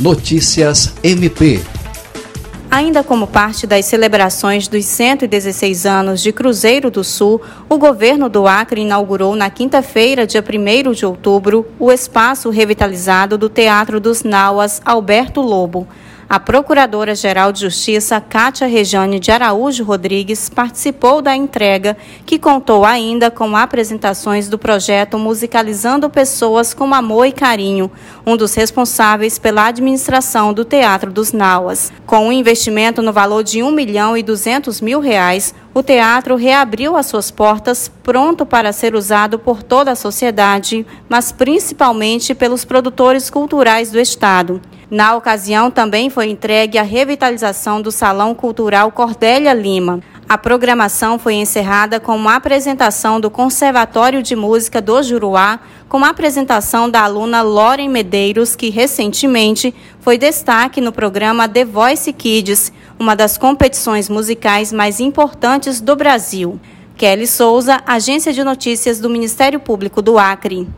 Notícias MP. Ainda como parte das celebrações dos 116 anos de Cruzeiro do Sul, o governo do Acre inaugurou na quinta-feira, dia 1 de outubro, o espaço revitalizado do Teatro dos Nauas Alberto Lobo. A Procuradora-Geral de Justiça, Cátia Rejane de Araújo Rodrigues, participou da entrega, que contou ainda com apresentações do projeto Musicalizando Pessoas com Amor e Carinho, um dos responsáveis pela administração do Teatro dos Nauas. Com um investimento no valor de 1 milhão e 200 mil reais, o teatro reabriu as suas portas, pronto para ser usado por toda a sociedade, mas principalmente pelos produtores culturais do Estado. Na ocasião, também foi entregue a revitalização do Salão Cultural Cordélia Lima. A programação foi encerrada com uma apresentação do Conservatório de Música do Juruá, com a apresentação da aluna Loren Medeiros, que recentemente foi destaque no programa The Voice Kids, uma das competições musicais mais importantes do Brasil. Kelly Souza, Agência de Notícias do Ministério Público do Acre.